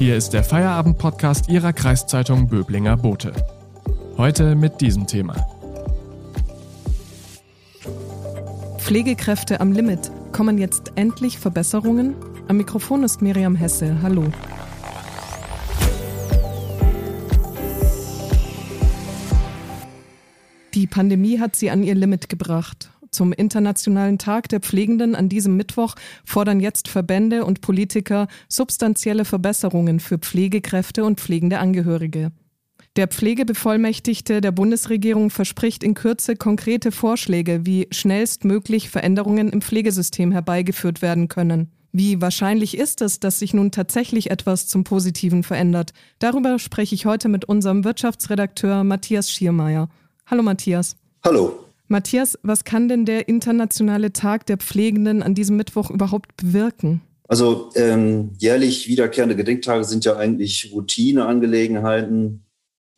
Hier ist der Feierabend-Podcast Ihrer Kreiszeitung Böblinger Bote. Heute mit diesem Thema. Pflegekräfte am Limit. Kommen jetzt endlich Verbesserungen? Am Mikrofon ist Miriam Hesse. Hallo. Die Pandemie hat sie an ihr Limit gebracht. Zum Internationalen Tag der Pflegenden an diesem Mittwoch fordern jetzt Verbände und Politiker substanzielle Verbesserungen für Pflegekräfte und pflegende Angehörige. Der Pflegebevollmächtigte der Bundesregierung verspricht in Kürze konkrete Vorschläge, wie schnellstmöglich Veränderungen im Pflegesystem herbeigeführt werden können. Wie wahrscheinlich ist es, dass sich nun tatsächlich etwas zum Positiven verändert? Darüber spreche ich heute mit unserem Wirtschaftsredakteur Matthias Schiermeier. Hallo Matthias. Hallo. Matthias, was kann denn der internationale Tag der Pflegenden an diesem Mittwoch überhaupt bewirken? Also ähm, jährlich wiederkehrende Gedenktage sind ja eigentlich Routineangelegenheiten.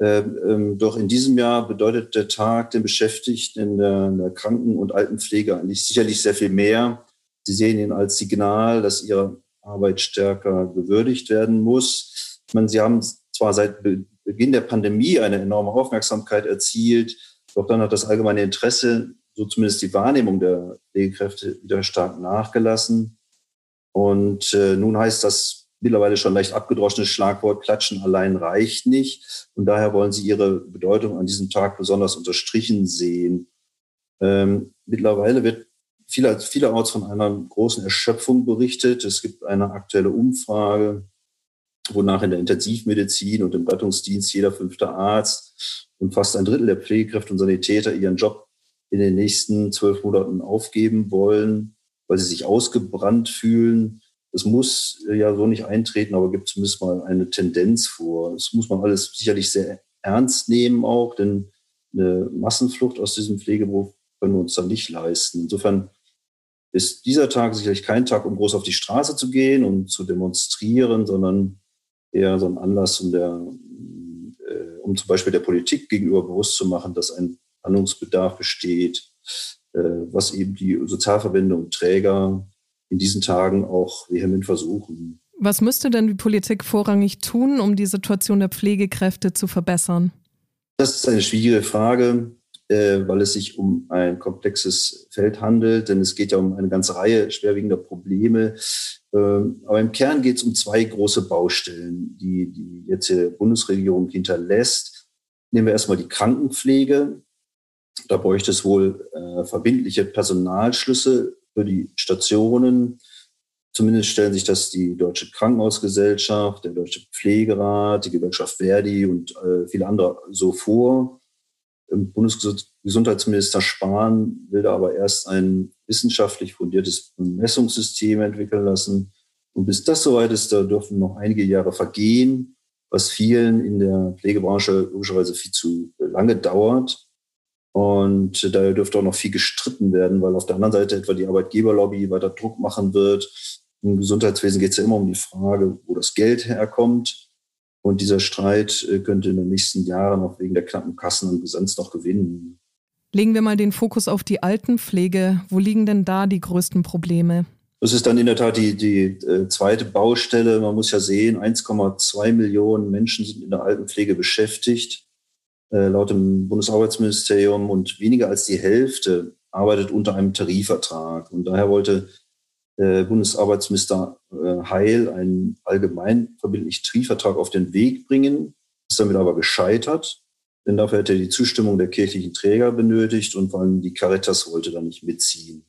Ähm, ähm, doch in diesem Jahr bedeutet der Tag den Beschäftigten in der, in der Kranken- und Altenpflege eigentlich sicherlich sehr viel mehr. Sie sehen ihn als Signal, dass ihre Arbeit stärker gewürdigt werden muss. Ich meine, Sie haben zwar seit Beginn der Pandemie eine enorme Aufmerksamkeit erzielt, doch dann hat das allgemeine Interesse, so zumindest die Wahrnehmung der Pflegekräfte, wieder stark nachgelassen. Und äh, nun heißt das mittlerweile schon leicht abgedroschene Schlagwort, Klatschen allein reicht nicht. Und daher wollen sie ihre Bedeutung an diesem Tag besonders unterstrichen sehen. Ähm, mittlerweile wird viel, vielerorts von einer großen Erschöpfung berichtet. Es gibt eine aktuelle Umfrage, wonach in der Intensivmedizin und im Rettungsdienst jeder fünfte Arzt und fast ein Drittel der Pflegekräfte und Sanitäter ihren Job in den nächsten zwölf Monaten aufgeben wollen, weil sie sich ausgebrannt fühlen. Das muss ja so nicht eintreten, aber gibt zumindest mal eine Tendenz vor. Das muss man alles sicherlich sehr ernst nehmen auch, denn eine Massenflucht aus diesem Pflegeberuf können wir uns dann nicht leisten. Insofern ist dieser Tag sicherlich kein Tag, um groß auf die Straße zu gehen und zu demonstrieren, sondern eher so ein Anlass, um, der, äh, um zum Beispiel der Politik gegenüber bewusst zu machen, dass ein Handlungsbedarf besteht, äh, was eben die Sozialverbände und Träger in diesen Tagen auch vehement versuchen. Was müsste denn die Politik vorrangig tun, um die Situation der Pflegekräfte zu verbessern? Das ist eine schwierige Frage, äh, weil es sich um ein komplexes Feld handelt, denn es geht ja um eine ganze Reihe schwerwiegender Probleme, ähm, aber im Kern geht es um zwei große Baustellen, die die jetzt die Bundesregierung hinterlässt. Nehmen wir erstmal die Krankenpflege. Da bräuchte es wohl äh, verbindliche Personalschlüsse für die Stationen. Zumindest stellen sich das die Deutsche Krankenhausgesellschaft, der Deutsche Pflegerat, die Gewerkschaft Verdi und äh, viele andere so vor. Bundesgesundheitsminister Spahn will da aber erst ein wissenschaftlich fundiertes Messungssystem entwickeln lassen. Und bis das soweit ist, da dürfen noch einige Jahre vergehen, was vielen in der Pflegebranche logischerweise viel zu lange dauert. Und da dürfte auch noch viel gestritten werden, weil auf der anderen Seite etwa die Arbeitgeberlobby weiter Druck machen wird. Im Gesundheitswesen geht es ja immer um die Frage, wo das Geld herkommt. Und dieser Streit äh, könnte in den nächsten Jahren auch wegen der knappen Kassen an Brisanz noch gewinnen. Legen wir mal den Fokus auf die Altenpflege. Wo liegen denn da die größten Probleme? Das ist dann in der Tat die, die äh, zweite Baustelle. Man muss ja sehen, 1,2 Millionen Menschen sind in der Altenpflege beschäftigt, äh, laut dem Bundesarbeitsministerium. Und weniger als die Hälfte arbeitet unter einem Tarifvertrag. Und daher wollte äh, Bundesarbeitsminister äh, Heil einen allgemein verbindlichen Tarifvertrag auf den Weg bringen, ist damit aber gescheitert. Denn dafür hätte er die Zustimmung der kirchlichen Träger benötigt und vor allem die Caritas wollte da nicht mitziehen.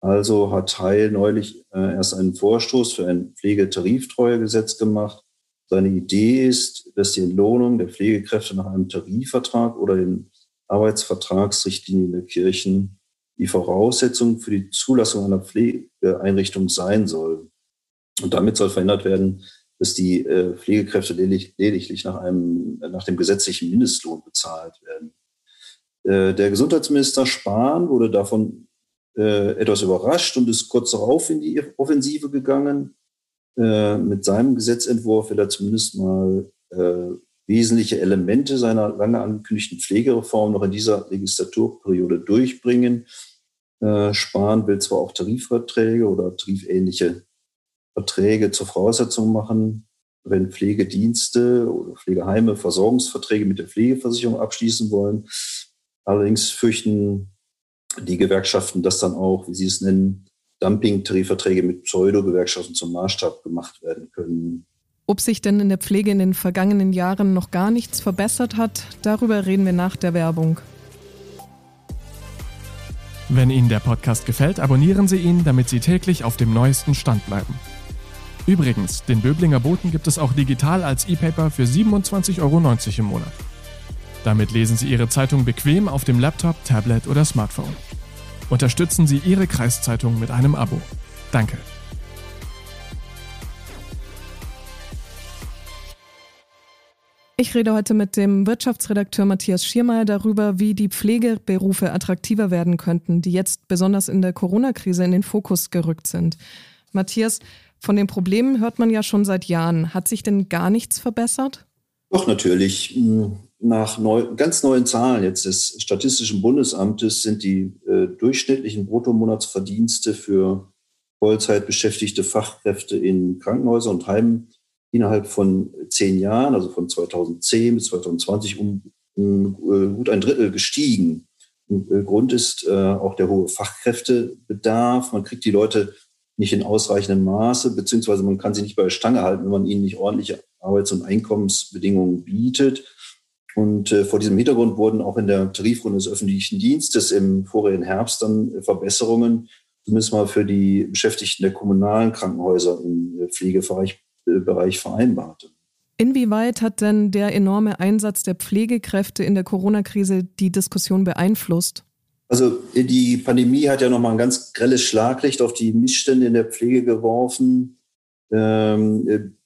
Also hat Heil neulich äh, erst einen Vorstoß für ein Pflegetariftreuegesetz gemacht. Seine Idee ist, dass die Entlohnung der Pflegekräfte nach einem Tarifvertrag oder den Arbeitsvertragsrichtlinien der Kirchen die Voraussetzung für die Zulassung einer Pflegeeinrichtung sein soll. Und damit soll verhindert werden, dass die äh, Pflegekräfte lediglich nach, einem, nach dem gesetzlichen Mindestlohn bezahlt werden. Äh, der Gesundheitsminister Spahn wurde davon äh, etwas überrascht und ist kurz darauf in die Offensive gegangen. Mit seinem Gesetzentwurf will er zumindest mal wesentliche Elemente seiner lange angekündigten Pflegereform noch in dieser Legislaturperiode durchbringen. Spahn will zwar auch Tarifverträge oder tarifähnliche Verträge zur Voraussetzung machen wenn Pflegedienste oder Pflegeheime Versorgungsverträge mit der Pflegeversicherung abschließen wollen. Allerdings fürchten die Gewerkschaften, dass dann auch, wie sie es nennen, Dumping-Tarifverträge mit Pseudo-Gewerkschaften zum Maßstab gemacht werden können. Ob sich denn in der Pflege in den vergangenen Jahren noch gar nichts verbessert hat, darüber reden wir nach der Werbung. Wenn Ihnen der Podcast gefällt, abonnieren Sie ihn, damit Sie täglich auf dem neuesten Stand bleiben. Übrigens, den Böblinger Boten gibt es auch digital als E-Paper für 27,90 Euro im Monat. Damit lesen Sie Ihre Zeitung bequem auf dem Laptop, Tablet oder Smartphone. Unterstützen Sie Ihre Kreiszeitung mit einem Abo. Danke. Ich rede heute mit dem Wirtschaftsredakteur Matthias Schiermeier darüber, wie die Pflegeberufe attraktiver werden könnten, die jetzt besonders in der Corona-Krise in den Fokus gerückt sind. Matthias, von den Problemen hört man ja schon seit Jahren. Hat sich denn gar nichts verbessert? Doch, natürlich. Nach neu, ganz neuen Zahlen jetzt des Statistischen Bundesamtes sind die äh, durchschnittlichen Bruttomonatsverdienste für Vollzeit beschäftigte Fachkräfte in Krankenhäusern und Heimen innerhalb von zehn Jahren, also von 2010 bis 2020, um, äh, gut ein Drittel gestiegen. Äh, Grund ist äh, auch der hohe Fachkräftebedarf. Man kriegt die Leute nicht in ausreichendem Maße, beziehungsweise man kann sie nicht bei der Stange halten, wenn man ihnen nicht ordentliche Arbeits- und Einkommensbedingungen bietet. Und äh, vor diesem Hintergrund wurden auch in der Tarifrunde des öffentlichen Dienstes im vorigen Herbst dann Verbesserungen, zumindest mal für die Beschäftigten der kommunalen Krankenhäuser im Pflegebereich Bereich vereinbarte. Inwieweit hat denn der enorme Einsatz der Pflegekräfte in der Corona-Krise die Diskussion beeinflusst? Also die Pandemie hat ja nochmal ein ganz grelles Schlaglicht auf die Missstände in der Pflege geworfen. Ähm,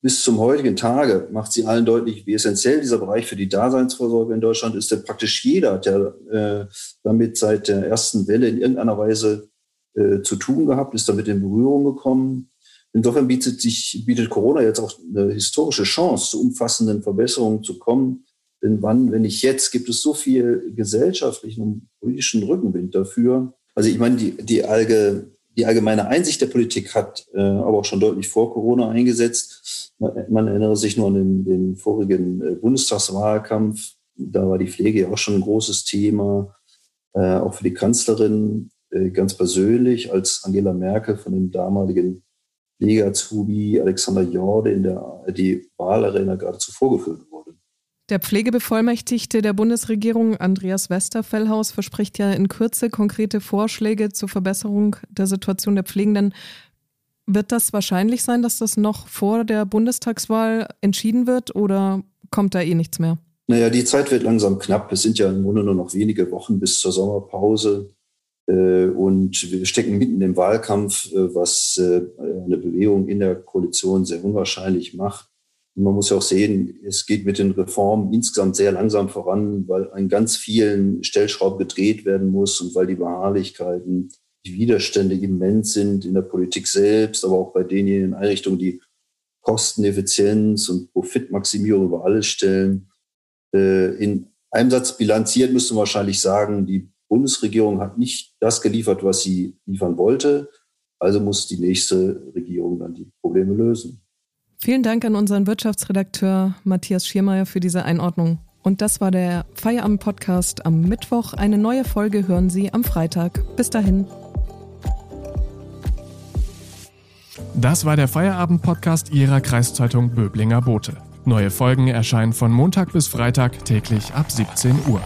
bis zum heutigen Tage macht sie allen deutlich, wie essentiell dieser Bereich für die Daseinsvorsorge in Deutschland ist. Denn praktisch jeder hat ja äh, damit seit der ersten Welle in irgendeiner Weise äh, zu tun gehabt, ist damit in Berührung gekommen. Insofern bietet sich, bietet Corona jetzt auch eine historische Chance, zu umfassenden Verbesserungen zu kommen. Denn wann, wenn nicht jetzt, gibt es so viel gesellschaftlichen und politischen Rückenwind dafür. Also ich meine, die, die, Allge, die allgemeine Einsicht der Politik hat äh, aber auch schon deutlich vor Corona eingesetzt. Man, man erinnere sich nur an den, den vorigen äh, Bundestagswahlkampf. Da war die Pflege ja auch schon ein großes Thema, äh, auch für die Kanzlerin äh, ganz persönlich, als Angela Merkel von dem damaligen Liga-Azubi Alexander Jorde in der ARD-Wahlarena geradezu vorgeführt wurde. Der Pflegebevollmächtigte der Bundesregierung, Andreas Westerfellhaus, verspricht ja in Kürze konkrete Vorschläge zur Verbesserung der Situation der Pflegenden. Wird das wahrscheinlich sein, dass das noch vor der Bundestagswahl entschieden wird oder kommt da eh nichts mehr? Naja, die Zeit wird langsam knapp. Es sind ja im Grunde nur noch wenige Wochen bis zur Sommerpause. Äh, und wir stecken mitten im Wahlkampf, äh, was äh, eine Bewegung in der Koalition sehr unwahrscheinlich macht. Und man muss ja auch sehen, es geht mit den Reformen insgesamt sehr langsam voran, weil an ganz vielen Stellschrauben gedreht werden muss und weil die Beharrlichkeiten, die Widerstände immens sind in der Politik selbst, aber auch bei denjenigen Einrichtungen, die Kosteneffizienz und Profitmaximierung über alles stellen. In einem Satz bilanziert müsste man wahrscheinlich sagen, die Bundesregierung hat nicht das geliefert, was sie liefern wollte. Also muss die nächste Regierung dann die Probleme lösen. Vielen Dank an unseren Wirtschaftsredakteur Matthias Schiermeier für diese Einordnung. Und das war der Feierabend-Podcast am Mittwoch. Eine neue Folge hören Sie am Freitag. Bis dahin. Das war der Feierabend-Podcast Ihrer Kreiszeitung Böblinger Bote. Neue Folgen erscheinen von Montag bis Freitag täglich ab 17 Uhr.